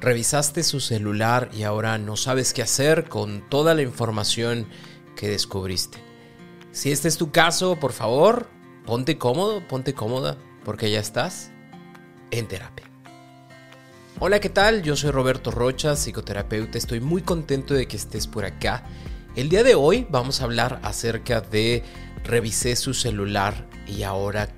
Revisaste su celular y ahora no sabes qué hacer con toda la información que descubriste. Si este es tu caso, por favor, ponte cómodo, ponte cómoda, porque ya estás en terapia. Hola, ¿qué tal? Yo soy Roberto Rocha, psicoterapeuta. Estoy muy contento de que estés por acá. El día de hoy vamos a hablar acerca de revisé su celular y ahora.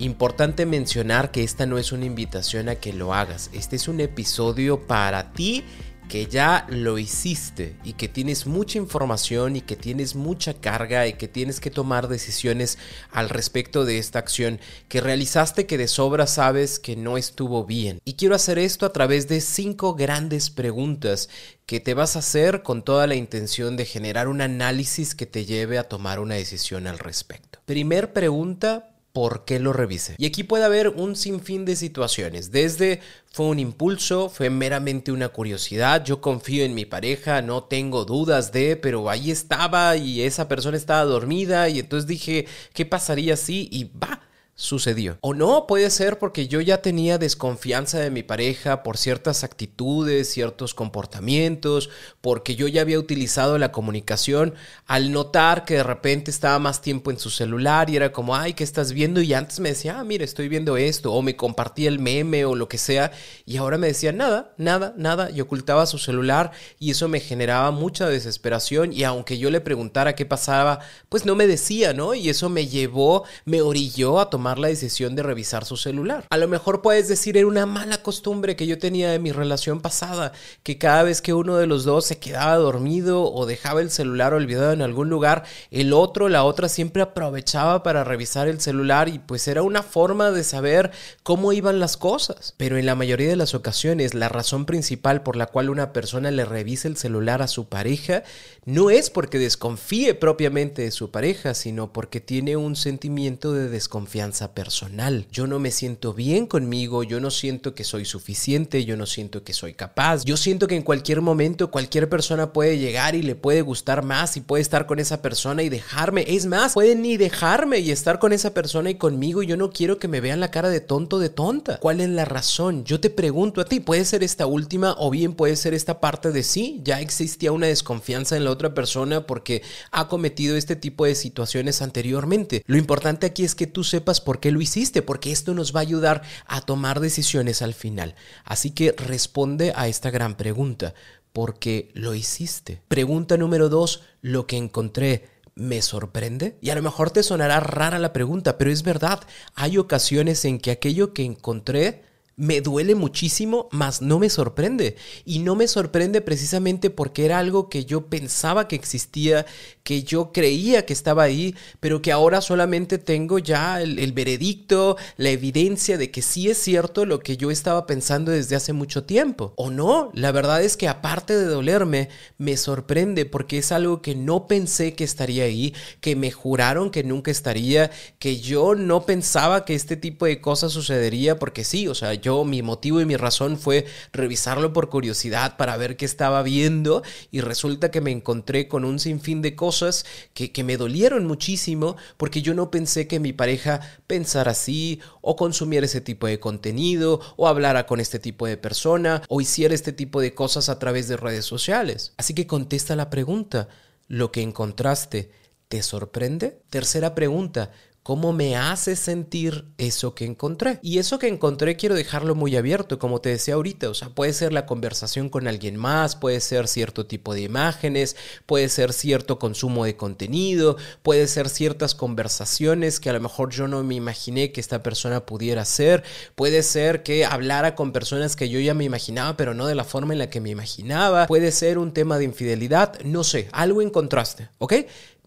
Importante mencionar que esta no es una invitación a que lo hagas. Este es un episodio para ti que ya lo hiciste y que tienes mucha información y que tienes mucha carga y que tienes que tomar decisiones al respecto de esta acción que realizaste que de sobra sabes que no estuvo bien. Y quiero hacer esto a través de cinco grandes preguntas que te vas a hacer con toda la intención de generar un análisis que te lleve a tomar una decisión al respecto. Primer pregunta, por qué lo revisé. Y aquí puede haber un sinfín de situaciones, desde fue un impulso, fue meramente una curiosidad, yo confío en mi pareja, no tengo dudas de, pero ahí estaba y esa persona estaba dormida y entonces dije, ¿qué pasaría si? Y va sucedió. O no, puede ser porque yo ya tenía desconfianza de mi pareja por ciertas actitudes, ciertos comportamientos, porque yo ya había utilizado la comunicación al notar que de repente estaba más tiempo en su celular y era como, ay, ¿qué estás viendo? Y antes me decía, ah, mira, estoy viendo esto, o me compartía el meme o lo que sea, y ahora me decía, nada, nada, nada, y ocultaba su celular y eso me generaba mucha desesperación y aunque yo le preguntara qué pasaba, pues no me decía, ¿no? Y eso me llevó, me orilló a tomar la decisión de revisar su celular. A lo mejor puedes decir era una mala costumbre que yo tenía de mi relación pasada, que cada vez que uno de los dos se quedaba dormido o dejaba el celular olvidado en algún lugar, el otro, la otra siempre aprovechaba para revisar el celular y pues era una forma de saber cómo iban las cosas. Pero en la mayoría de las ocasiones la razón principal por la cual una persona le revisa el celular a su pareja no es porque desconfíe propiamente de su pareja, sino porque tiene un sentimiento de desconfianza personal. Yo no me siento bien conmigo, yo no siento que soy suficiente, yo no siento que soy capaz. Yo siento que en cualquier momento cualquier persona puede llegar y le puede gustar más y puede estar con esa persona y dejarme. Es más, pueden ni dejarme y estar con esa persona y conmigo. Yo no quiero que me vean la cara de tonto de tonta. ¿Cuál es la razón? Yo te pregunto a ti, puede ser esta última o bien puede ser esta parte de sí. Ya existía una desconfianza en la otra persona porque ha cometido este tipo de situaciones anteriormente. Lo importante aquí es que tú sepas por qué lo hiciste, porque esto nos va a ayudar a tomar decisiones al final. Así que responde a esta gran pregunta, ¿por qué lo hiciste? Pregunta número dos, lo que encontré. ¿Me sorprende? Y a lo mejor te sonará rara la pregunta, pero es verdad, hay ocasiones en que aquello que encontré me duele muchísimo, mas no me sorprende. Y no me sorprende precisamente porque era algo que yo pensaba que existía, que yo creía que estaba ahí, pero que ahora solamente tengo ya el, veredicto, la evidencia de que sí es cierto lo que yo estaba pensando desde hace mucho tiempo. O no, la verdad es que aparte de dolerme, me sorprende porque es algo que no pensé que estaría ahí, que me juraron que nunca estaría, que yo no pensaba que este tipo de cosas sucedería porque sí, o sea, mi motivo y mi razón fue revisarlo por curiosidad para ver qué estaba viendo y resulta que me encontré con un sinfín de cosas que, que me dolieron muchísimo porque yo no pensé que mi pareja pensara así o consumiera ese tipo de contenido o hablara con este tipo de persona o hiciera este tipo de cosas a través de redes sociales. Así que contesta la pregunta, ¿lo que encontraste te sorprende? Tercera pregunta, cómo me hace sentir eso que encontré. Y eso que encontré quiero dejarlo muy abierto, como te decía ahorita, o sea, puede ser la conversación con alguien más, puede ser cierto tipo de imágenes, puede ser cierto consumo de contenido, puede ser ciertas conversaciones que a lo mejor yo no me imaginé que esta persona pudiera hacer, puede ser que hablara con personas que yo ya me imaginaba, pero no de la forma en la que me imaginaba, puede ser un tema de infidelidad, no sé, algo encontraste, ¿ok?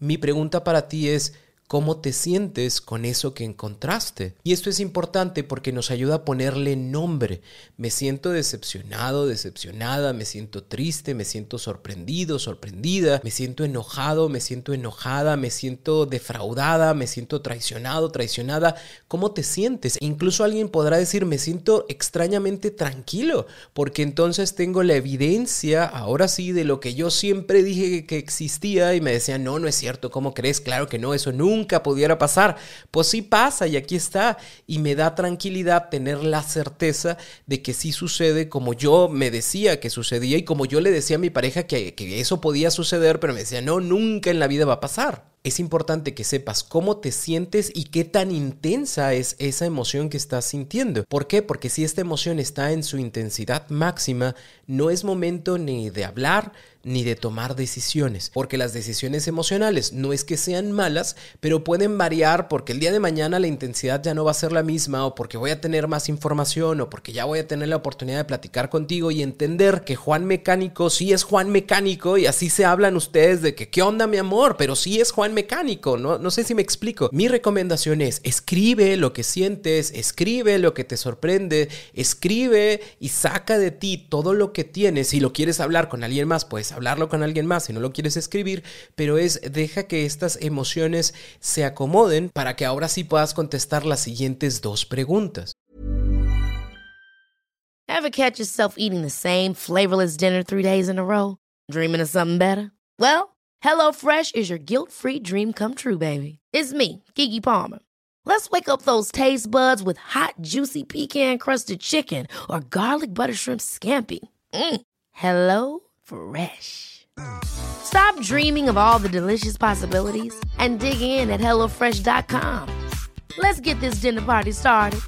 Mi pregunta para ti es, cómo te sientes con eso que encontraste. Y esto es importante porque nos ayuda a ponerle nombre. Me siento decepcionado, decepcionada, me siento triste, me siento sorprendido, sorprendida, me siento enojado, me siento enojada, me siento defraudada, me siento traicionado, traicionada. ¿Cómo te sientes? Incluso alguien podrá decir, me siento extrañamente tranquilo, porque entonces tengo la evidencia, ahora sí, de lo que yo siempre dije que existía y me decían, no, no es cierto, ¿cómo crees? Claro que no, eso nunca nunca pudiera pasar. Pues sí pasa y aquí está. Y me da tranquilidad tener la certeza de que sí sucede como yo me decía que sucedía y como yo le decía a mi pareja que, eso podía suceder, pero me decía, no, nunca en la vida va a pasar es importante que sepas cómo te sientes y qué tan intensa es esa emoción que estás sintiendo. ¿Por qué? Porque si esta emoción está en su intensidad máxima, no es momento ni de hablar ni de tomar decisiones, porque las decisiones emocionales no es que sean malas, pero pueden variar porque el día de mañana la intensidad ya no va a ser la misma o porque voy a tener más información o porque ya voy a tener la oportunidad de platicar contigo y entender que Juan Mecánico sí es Juan Mecánico y así se hablan ustedes de que qué onda mi amor, pero sí es Juan mecánico, ¿no? No sé si me explico. Mi recomendación es, escribe lo que sientes, escribe lo que te sorprende, escribe y saca de ti todo lo que tienes. Si lo quieres hablar con alguien más, puedes hablarlo con alguien más, si no lo quieres escribir, pero es, deja que estas emociones se acomoden para que ahora sí puedas contestar las siguientes dos preguntas. Ever catch yourself eating the same flavorless dinner three days in a row? Dreaming of something better? Well, HelloFresh is your guilt-free dream come true, baby. It's me, Kiki Palmer. Let's wake up those taste buds with hot, juicy pecan-crusted chicken or garlic butter shrimp scampi. Mm. Hello Fresh. Stop dreaming of all the delicious possibilities and dig in at HelloFresh.com. Let's get this dinner party started.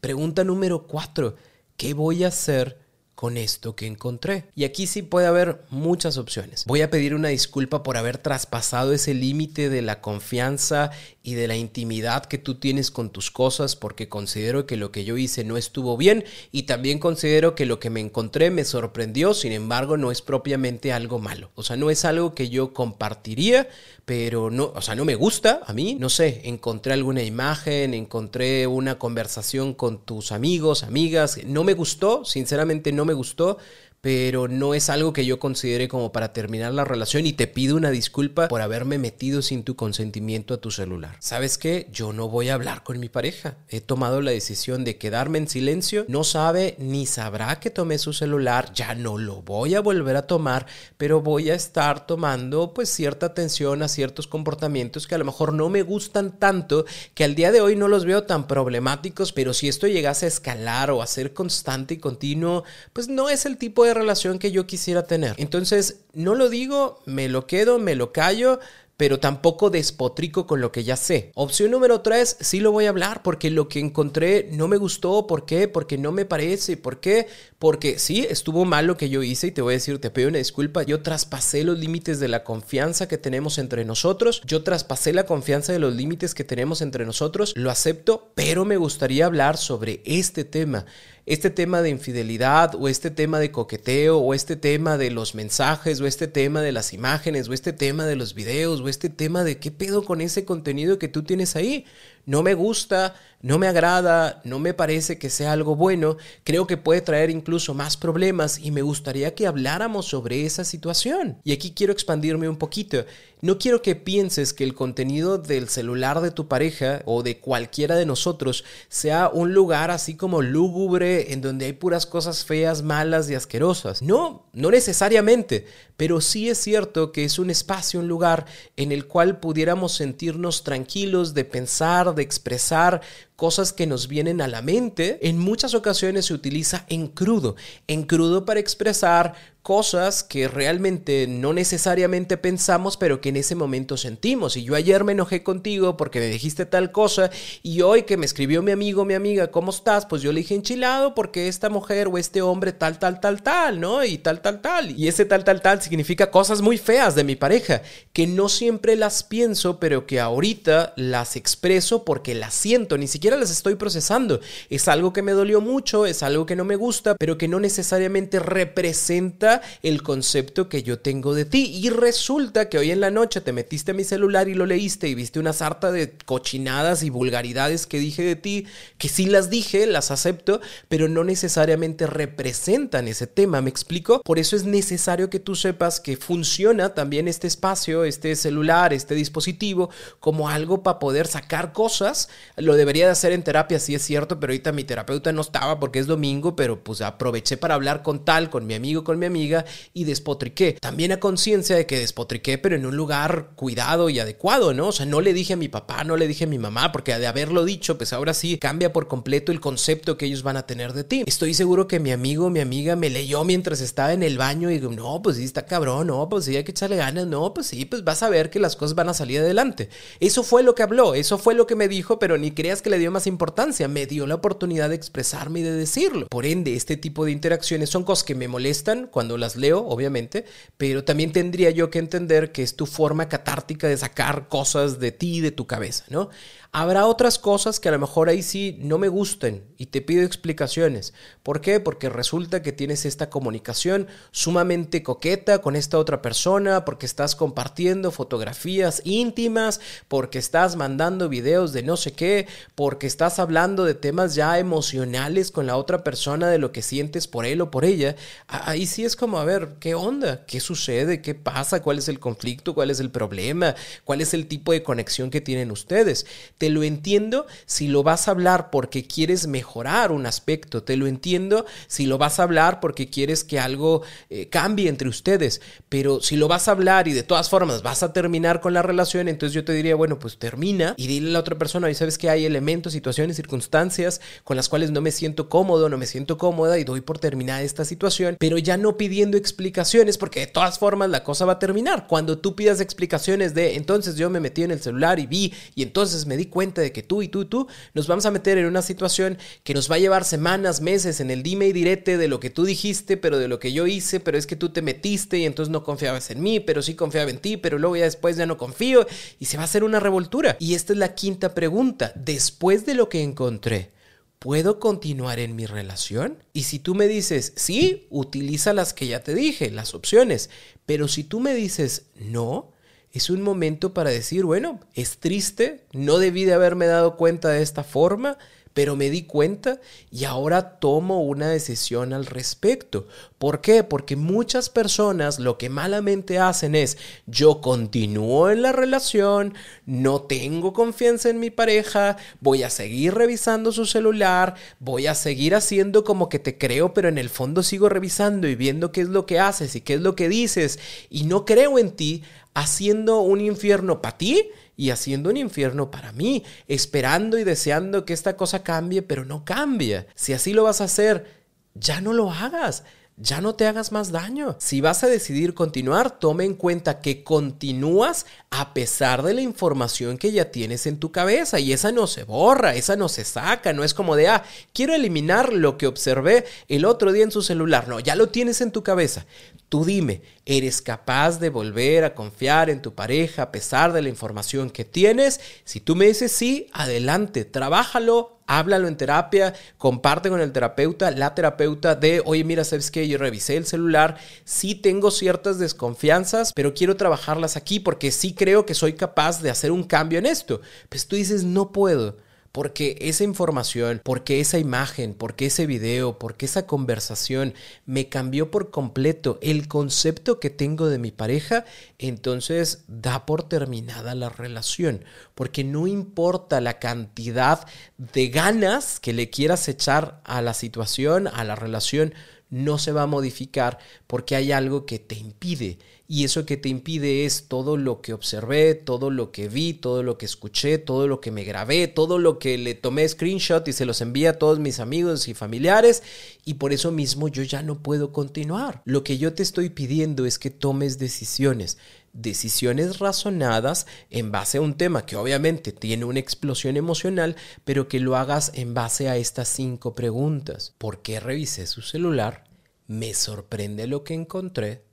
Pregunta número 4. ¿Qué voy a hacer con esto que encontré. Y aquí sí puede haber muchas opciones. Voy a pedir una disculpa por haber traspasado ese límite de la confianza y de la intimidad que tú tienes con tus cosas porque considero que lo que yo hice no estuvo bien y también considero que lo que me encontré me sorprendió, sin embargo no es propiamente algo malo. O sea, no es algo que yo compartiría, pero no, o sea, no me gusta a mí, no sé, encontré alguna imagen, encontré una conversación con tus amigos, amigas, no me gustó, sinceramente no me gustó, pero no es algo que yo considere como para terminar la relación y te pido una disculpa por haberme metido sin tu consentimiento a tu celular. ¿Sabes qué? Yo no voy a hablar con mi pareja. He tomado la decisión de quedarme en silencio. No sabe ni sabrá que tomé su celular. Ya no lo voy a volver a tomar, pero voy a estar tomando pues cierta atención a ciertos comportamientos que a lo mejor no me gustan tanto, que al día de hoy no los veo tan problemáticos, pero si esto llegase a escalar o a ser constante y continuo, pues no es el tipo de relación que yo quisiera tener. Entonces, no lo digo, me lo quedo, me lo callo, pero tampoco despotrico con lo que ya sé. Opción número tres, sí lo voy a hablar porque lo que encontré no me gustó. ¿Por qué? Porque no me parece. ¿Por qué? Porque sí, estuvo mal lo que yo hice y te voy a decir, te pido una disculpa. Yo traspasé los límites de la confianza que tenemos entre nosotros. Yo traspasé la confianza de los límites que tenemos entre nosotros. Lo acepto, pero me gustaría hablar sobre este tema este tema de infidelidad o este tema de coqueteo o este tema de los mensajes o este tema de las imágenes o este tema de los videos o este tema de qué pedo con ese contenido que tú tienes ahí. No me gusta, no me agrada, no me parece que sea algo bueno, creo que puede traer incluso más problemas y me gustaría que habláramos sobre esa situación. Y aquí quiero expandirme un poquito. No quiero que pienses que el contenido del celular de tu pareja o de cualquiera de nosotros sea un lugar así como lúgubre en donde hay puras cosas feas, malas y asquerosas. No, no necesariamente, pero sí es cierto que es un espacio, un lugar en el cual pudiéramos sentirnos tranquilos de pensar, de expresar cosas que nos vienen a la mente, en muchas ocasiones se utiliza en crudo, en crudo para expresar cosas que realmente no necesariamente pensamos, pero que en ese momento sentimos. Y yo ayer me enojé contigo porque me dijiste tal cosa y hoy que me escribió mi amigo, mi amiga, ¿cómo estás? Pues yo le dije enchilado porque esta mujer o este hombre tal, tal, tal, tal, ¿no? Y tal, tal, tal. Y ese tal, tal, tal significa cosas muy feas de mi pareja, que no siempre las pienso, pero que ahorita las expreso porque las siento, ni siquiera las estoy procesando. Es algo que me dolió mucho, es algo que no me gusta, pero que no necesariamente representa el concepto que yo tengo de ti. Y resulta que hoy en la noche te metiste a mi celular y lo leíste y viste una sarta de cochinadas y vulgaridades que dije de ti, que sí las dije, las acepto, pero no necesariamente representan ese tema, ¿me explico? Por eso es necesario que tú sepas que funciona también este espacio, este celular, este dispositivo, como algo para poder sacar cosas. Lo debería de hacer en terapia, sí es cierto, pero ahorita mi terapeuta no estaba porque es domingo, pero pues aproveché para hablar con tal, con mi amigo, con mi amiga y despotriqué. También a conciencia de que despotriqué, pero en un lugar cuidado y adecuado, ¿no? O sea, no le dije a mi papá, no le dije a mi mamá, porque de haberlo dicho, pues ahora sí cambia por completo el concepto que ellos van a tener de ti. Estoy seguro que mi amigo, mi amiga me leyó mientras estaba en el baño y digo, no, pues sí, está cabrón, no, pues sí, hay que echarle ganas, no, pues sí, pues vas a ver que las cosas van a salir adelante. Eso fue lo que habló, eso fue lo que me dijo, pero ni creas que le dio más importancia, me dio la oportunidad de expresarme y de decirlo. Por ende, este tipo de interacciones son cosas que me molestan cuando las leo, obviamente, pero también tendría yo que entender que es tu forma catártica de sacar cosas de ti, de tu cabeza, ¿no? Habrá otras cosas que a lo mejor ahí sí no me gusten y te pido explicaciones. ¿Por qué? Porque resulta que tienes esta comunicación sumamente coqueta con esta otra persona, porque estás compartiendo fotografías íntimas, porque estás mandando videos de no sé qué, porque estás hablando de temas ya emocionales con la otra persona de lo que sientes por él o por ella. Ahí sí es como, a ver, ¿qué onda? ¿Qué sucede? ¿Qué pasa? ¿Cuál es el conflicto? ¿Cuál es el problema? ¿Cuál es el tipo de conexión que tienen ustedes? Te lo entiendo si lo vas a hablar porque quieres mejorar un aspecto. Te lo entiendo si lo vas a hablar porque quieres que algo eh, cambie entre ustedes. Pero si lo vas a hablar y de todas formas vas a terminar con la relación, entonces yo te diría, bueno, pues termina y dile a la otra persona, y sabes que hay elementos, situaciones, circunstancias con las cuales no me siento cómodo, no me siento cómoda y doy por terminada esta situación, pero ya no pidiendo explicaciones porque de todas formas la cosa va a terminar. Cuando tú pidas explicaciones de entonces yo me metí en el celular y vi y entonces me di cuenta de que tú y tú y tú nos vamos a meter en una situación que nos va a llevar semanas, meses en el dime y direte de lo que tú dijiste, pero de lo que yo hice, pero es que tú te metiste y entonces no confiabas en mí, pero sí confiaba en ti, pero luego ya después ya no confío y se va a hacer una revoltura. Y esta es la quinta pregunta. Después de lo que encontré, ¿puedo continuar en mi relación? Y si tú me dices, sí, utiliza las que ya te dije, las opciones, pero si tú me dices, no, es un momento para decir, bueno, es triste, no debí de haberme dado cuenta de esta forma, pero me di cuenta y ahora tomo una decisión al respecto. ¿Por qué? Porque muchas personas lo que malamente hacen es, yo continúo en la relación, no tengo confianza en mi pareja, voy a seguir revisando su celular, voy a seguir haciendo como que te creo, pero en el fondo sigo revisando y viendo qué es lo que haces y qué es lo que dices y no creo en ti haciendo un infierno para ti y haciendo un infierno para mí, esperando y deseando que esta cosa cambie, pero no cambia. Si así lo vas a hacer, ya no lo hagas ya no te hagas más daño. Si vas a decidir continuar, tome en cuenta que continúas a pesar de la información que ya tienes en tu cabeza y esa no se borra, esa no se saca, no es como de, ah, quiero eliminar lo que observé el otro día en su celular. No, ya lo tienes en tu cabeza. Tú dime, ¿eres capaz de volver a confiar en tu pareja a pesar de la información que tienes? Si tú me dices sí, adelante, trabájalo, háblalo en terapia, comparte con el terapeuta, la terapeuta de, oye, mira, sabes que yo revisé el celular, sí tengo ciertas desconfianzas, pero quiero trabajarlas aquí porque sí creo que soy capaz de hacer un cambio en esto. Pues tú dices, no puedo. Porque esa información, porque esa imagen, porque ese video, porque esa conversación me cambió por completo el concepto que tengo de mi pareja, entonces da por terminada la relación. Porque no importa la cantidad de ganas que le quieras echar a la situación, a la relación, no se va a modificar porque hay algo que te impide y eso que te impide es todo lo que observé, todo lo que vi, todo lo que escuché, todo lo que me grabé, todo lo que le tomé screenshot y se los envié a todos mis amigos y familiares y por eso mismo yo ya no puedo continuar. Lo que yo te estoy pidiendo es que tomes decisiones decisiones razonadas en base a un tema que obviamente tiene una explosión emocional, pero que lo hagas en base a estas cinco preguntas. ¿Por qué revisé su celular? ¿Me sorprende lo que encontré?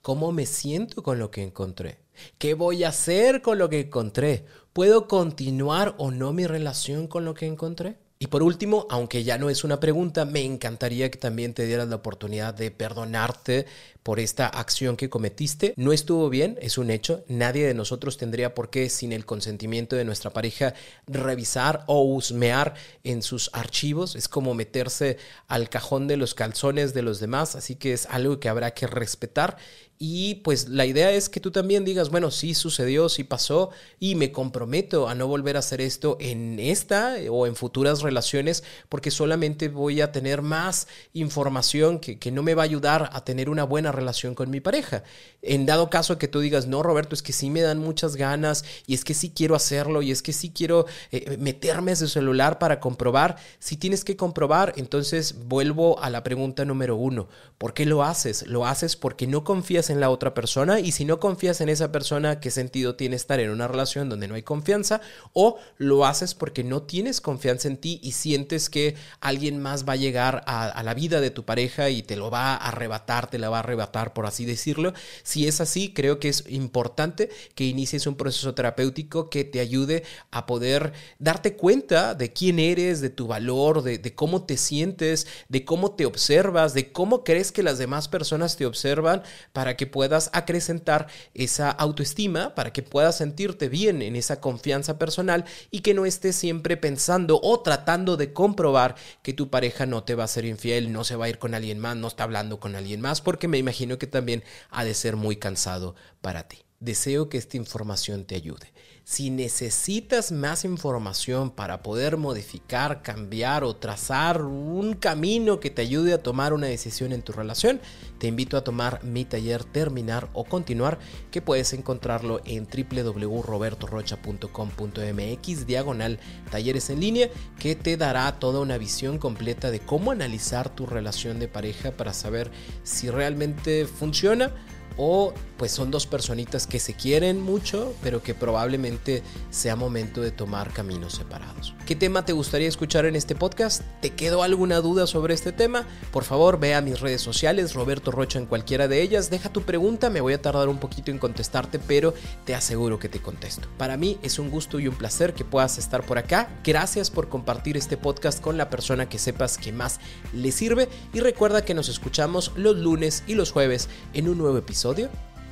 ¿Cómo me siento con lo que encontré? ¿Qué voy a hacer con lo que encontré? ¿Puedo continuar o no mi relación con lo que encontré? Y por último, aunque ya no es una pregunta, me encantaría que también te dieras la oportunidad de perdonarte por esta acción que cometiste. No estuvo bien, es un hecho. Nadie de nosotros tendría por qué, sin el consentimiento de nuestra pareja, revisar o husmear en sus archivos. Es como meterse al cajón de los calzones de los demás, así que es algo que habrá que respetar. Y pues la idea es que tú también digas, bueno, sí sucedió, sí pasó y me comprometo a no volver a hacer esto en esta o en futuras relaciones porque solamente voy a tener más información que, que no me va a ayudar a tener una buena relación con mi pareja. En dado caso que tú digas, no, Roberto, es que sí me dan muchas ganas y es que sí quiero hacerlo y es que sí quiero eh, meterme a su celular para comprobar, si tienes que comprobar, entonces vuelvo a la pregunta número uno, ¿por qué lo haces? Lo haces porque no confías en la otra persona y si no confías en esa persona, ¿qué sentido tiene estar en una relación donde no hay confianza? O lo haces porque no tienes confianza en ti y sientes que alguien más va a llegar a, la vida de tu pareja y te lo va a arrebatar, te la va a arrebatar por así decirlo. Si es así, creo que es importante que inicies un proceso terapéutico que te ayude a poder darte cuenta de quién eres, de tu valor, de, de cómo te sientes, de cómo te observas, de cómo crees que las demás personas te observan que puedas acrecentar esa autoestima, para que puedas sentirte bien en esa confianza personal y que no estés siempre pensando o tratando de comprobar que tu pareja no te va a ser infiel, no se va a ir con alguien más, no está hablando con alguien más, porque me imagino que también ha de ser muy cansado para ti. Deseo que esta información te ayude. Si necesitas más información para poder modificar, cambiar o trazar un camino que te ayude a tomar una decisión en tu relación, te invito a tomar mi taller Terminar o Continuar, que puedes encontrarlo en www.robertorocha.com.mx diagonal talleres en línea, que te dará toda una visión completa de cómo analizar tu relación de pareja para saber si realmente funciona o pues son dos personitas que se quieren mucho, pero que probablemente sea momento de tomar caminos separados. ¿Qué tema te gustaría escuchar en este podcast? ¿Te quedó alguna duda sobre este tema? Por favor, ve a mis redes sociales, Roberto Rocha en cualquiera de ellas, deja tu pregunta, me voy a tardar un poquito en contestarte, pero te aseguro que te contesto. Para mí es un gusto y un placer que puedas estar por acá. Gracias por compartir este podcast con la persona que sepas que más le sirve y recuerda que nos escuchamos los lunes y los jueves en un nuevo episodio